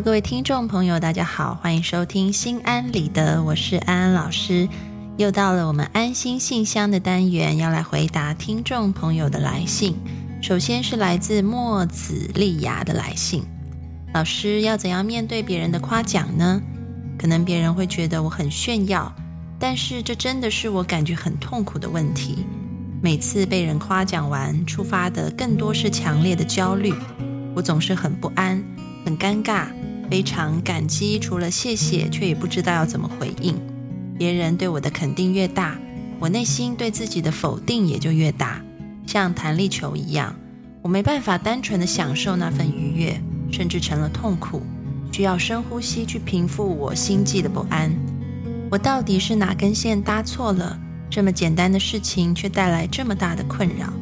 各位听众朋友，大家好，欢迎收听心安理得，我是安安老师。又到了我们安心信箱的单元，要来回答听众朋友的来信。首先是来自墨子丽雅的来信，老师要怎样面对别人的夸奖呢？可能别人会觉得我很炫耀，但是这真的是我感觉很痛苦的问题。每次被人夸奖完，触发的更多是强烈的焦虑，我总是很不安。很尴尬，非常感激，除了谢谢，却也不知道要怎么回应。别人对我的肯定越大，我内心对自己的否定也就越大，像弹力球一样，我没办法单纯的享受那份愉悦，甚至成了痛苦，需要深呼吸去平复我心悸的不安。我到底是哪根线搭错了？这么简单的事情却带来这么大的困扰。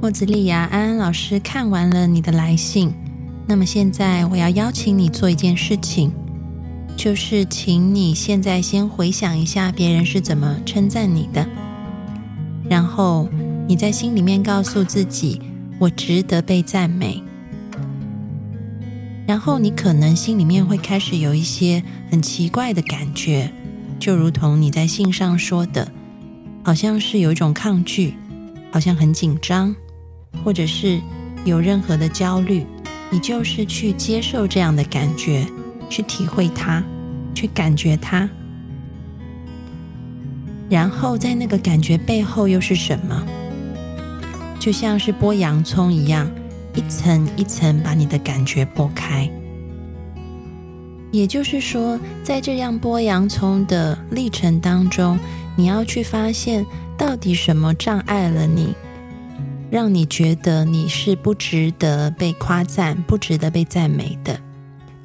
莫子利亚，安安老师看完了你的来信。那么现在我要邀请你做一件事情，就是请你现在先回想一下别人是怎么称赞你的，然后你在心里面告诉自己：“我值得被赞美。”然后你可能心里面会开始有一些很奇怪的感觉，就如同你在信上说的，好像是有一种抗拒，好像很紧张，或者是有任何的焦虑。你就是去接受这样的感觉，去体会它，去感觉它，然后在那个感觉背后又是什么？就像是剥洋葱一样，一层一层把你的感觉剥开。也就是说，在这样剥洋葱的历程当中，你要去发现到底什么障碍了你。让你觉得你是不值得被夸赞、不值得被赞美的，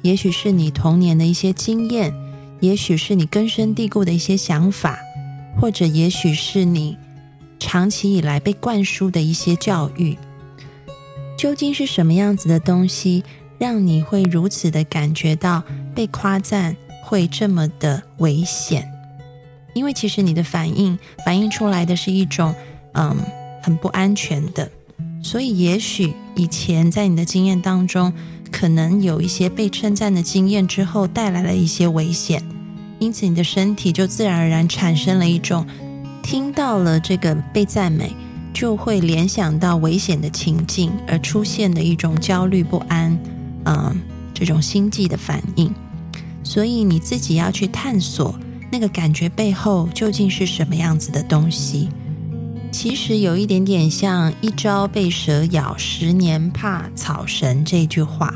也许是你童年的一些经验，也许是你根深蒂固的一些想法，或者也许是你长期以来被灌输的一些教育。究竟是什么样子的东西，让你会如此的感觉到被夸赞会这么的危险？因为其实你的反应反映出来的是一种，嗯。很不安全的，所以也许以前在你的经验当中，可能有一些被称赞的经验之后带来了一些危险，因此你的身体就自然而然产生了一种听到了这个被赞美就会联想到危险的情境而出现的一种焦虑不安，嗯，这种心悸的反应。所以你自己要去探索那个感觉背后究竟是什么样子的东西。其实有一点点像“一朝被蛇咬，十年怕草绳”这句话。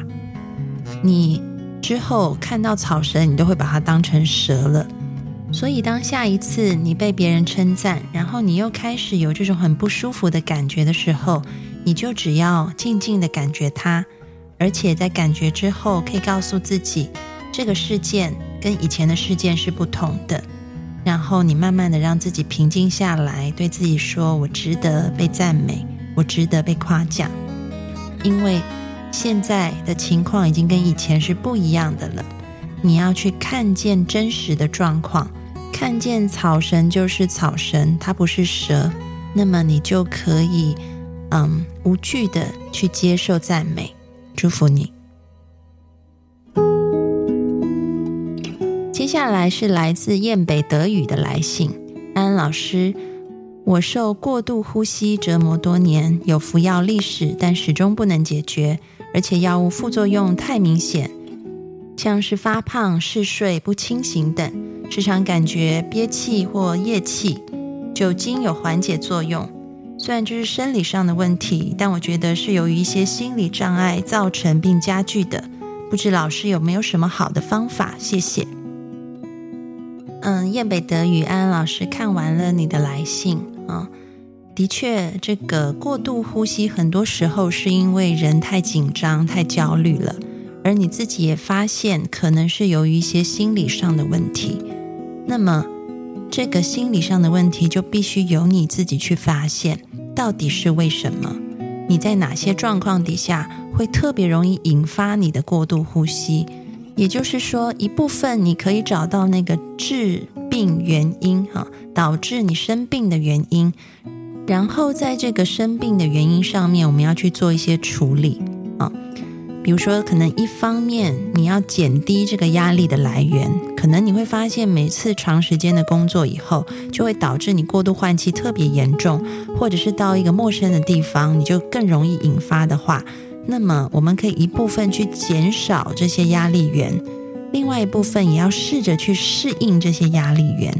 你之后看到草绳，你都会把它当成蛇了。所以，当下一次你被别人称赞，然后你又开始有这种很不舒服的感觉的时候，你就只要静静的感觉它，而且在感觉之后，可以告诉自己，这个事件跟以前的事件是不同的。然后你慢慢的让自己平静下来，对自己说：“我值得被赞美，我值得被夸奖，因为现在的情况已经跟以前是不一样的了。你要去看见真实的状况，看见草神就是草神，它不是蛇，那么你就可以，嗯，无惧的去接受赞美，祝福你。”下来是来自燕北德语的来信，安安老师，我受过度呼吸折磨多年，有服药历史，但始终不能解决，而且药物副作用太明显，像是发胖、嗜睡、不清醒等，时常感觉憋气或夜气。酒精有缓解作用，虽然这是生理上的问题，但我觉得是由于一些心理障碍造成并加剧的。不知老师有没有什么好的方法？谢谢。嗯，燕北德语安安老师看完了你的来信啊，的确，这个过度呼吸很多时候是因为人太紧张、太焦虑了，而你自己也发现可能是由于一些心理上的问题。那么，这个心理上的问题就必须由你自己去发现，到底是为什么？你在哪些状况底下会特别容易引发你的过度呼吸？也就是说，一部分你可以找到那个致病原因，哈，导致你生病的原因，然后在这个生病的原因上面，我们要去做一些处理啊。比如说，可能一方面你要减低这个压力的来源，可能你会发现每次长时间的工作以后，就会导致你过度换气特别严重，或者是到一个陌生的地方，你就更容易引发的话，那么我们可以一部分去减少这些压力源，另外一部分也要试着去适应这些压力源。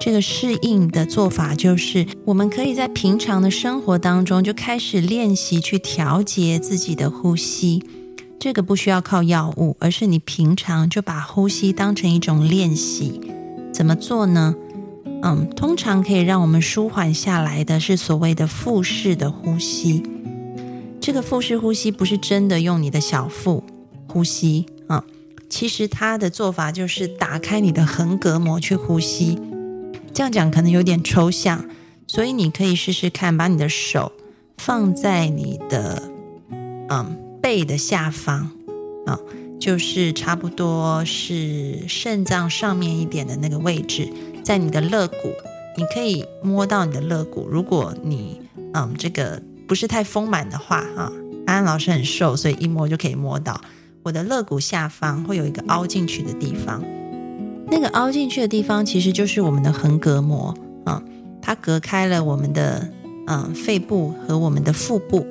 这个适应的做法就是，我们可以在平常的生活当中就开始练习去调节自己的呼吸。这个不需要靠药物，而是你平常就把呼吸当成一种练习。怎么做呢？嗯，通常可以让我们舒缓下来的是所谓的腹式的呼吸。这个腹式呼吸不是真的用你的小腹呼吸啊，其实它的做法就是打开你的横膈膜去呼吸。这样讲可能有点抽象，所以你可以试试看，把你的手放在你的嗯。背的下方啊，就是差不多是肾脏上面一点的那个位置，在你的肋骨，你可以摸到你的肋骨。如果你嗯这个不是太丰满的话啊，安安老师很瘦，所以一摸就可以摸到我的肋骨下方会有一个凹进去的地方。那个凹进去的地方其实就是我们的横膈膜啊，它隔开了我们的嗯肺部和我们的腹部。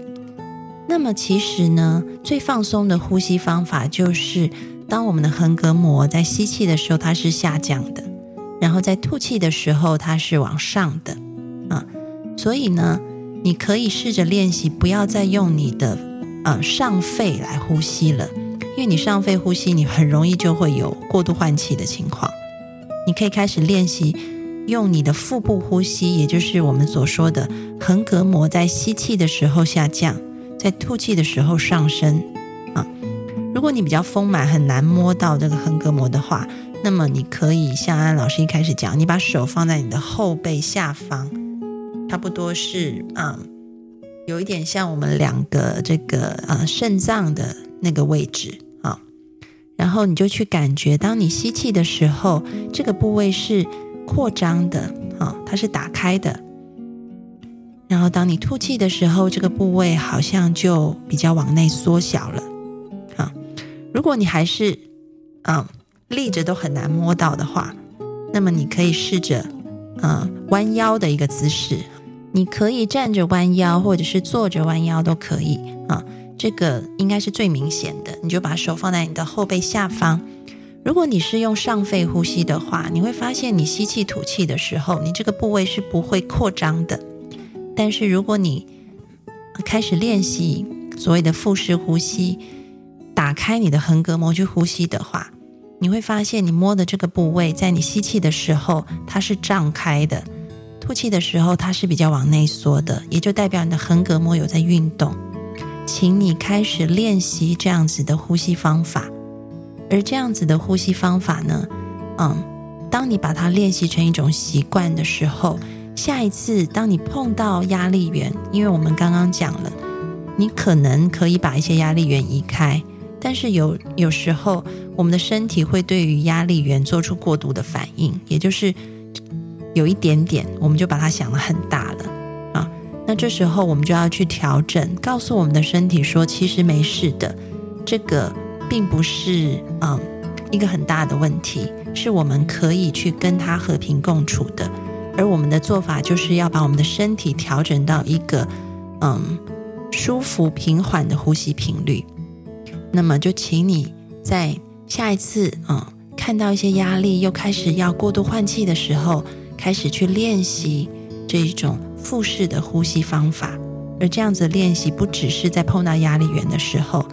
那么其实呢，最放松的呼吸方法就是，当我们的横膈膜在吸气的时候，它是下降的；然后在吐气的时候，它是往上的。啊，所以呢，你可以试着练习，不要再用你的呃上肺来呼吸了，因为你上肺呼吸，你很容易就会有过度换气的情况。你可以开始练习用你的腹部呼吸，也就是我们所说的横膈膜在吸气的时候下降。在吐气的时候上升啊！如果你比较丰满，很难摸到这个横膈膜的话，那么你可以像安老师一开始讲，你把手放在你的后背下方，差不多是嗯，有一点像我们两个这个呃肾脏的那个位置啊。然后你就去感觉，当你吸气的时候，这个部位是扩张的啊，它是打开的。然后，当你吐气的时候，这个部位好像就比较往内缩小了。啊，如果你还是嗯立着都很难摸到的话，那么你可以试着嗯弯腰的一个姿势。你可以站着弯腰，或者是坐着弯腰都可以啊。这个应该是最明显的。你就把手放在你的后背下方。如果你是用上肺呼吸的话，你会发现你吸气吐气的时候，你这个部位是不会扩张的。但是，如果你开始练习所谓的腹式呼吸，打开你的横膈膜去呼吸的话，你会发现你摸的这个部位，在你吸气的时候它是胀开的，吐气的时候它是比较往内缩的，也就代表你的横膈膜有在运动。请你开始练习这样子的呼吸方法，而这样子的呼吸方法呢，嗯，当你把它练习成一种习惯的时候。下一次，当你碰到压力源，因为我们刚刚讲了，你可能可以把一些压力源移开，但是有有时候我们的身体会对于压力源做出过度的反应，也就是有一点点，我们就把它想的很大了啊。那这时候我们就要去调整，告诉我们的身体说，其实没事的，这个并不是嗯一个很大的问题，是我们可以去跟它和平共处的。而我们的做法就是要把我们的身体调整到一个嗯舒服平缓的呼吸频率。那么就请你在下一次嗯看到一些压力又开始要过度换气的时候，开始去练习这一种腹式的呼吸方法。而这样子练习不只是在碰到压力源的时候，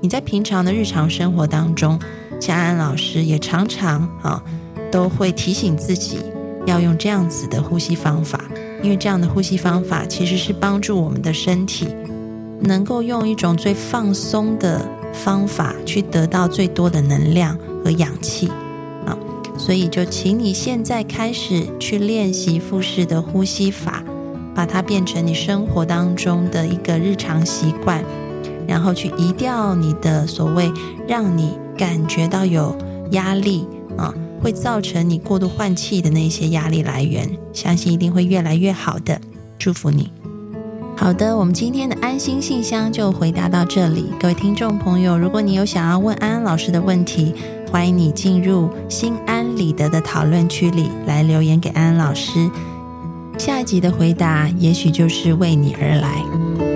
你在平常的日常生活当中，像安老师也常常啊都会提醒自己。要用这样子的呼吸方法，因为这样的呼吸方法其实是帮助我们的身体能够用一种最放松的方法去得到最多的能量和氧气啊。所以就请你现在开始去练习腹式的呼吸法，把它变成你生活当中的一个日常习惯，然后去移掉你的所谓让你感觉到有压力啊。会造成你过度换气的那些压力来源，相信一定会越来越好的。祝福你。好的，我们今天的安心信箱就回答到这里。各位听众朋友，如果你有想要问安安老师的问题，欢迎你进入心安理得的讨论区里来留言给安安老师。下一集的回答，也许就是为你而来。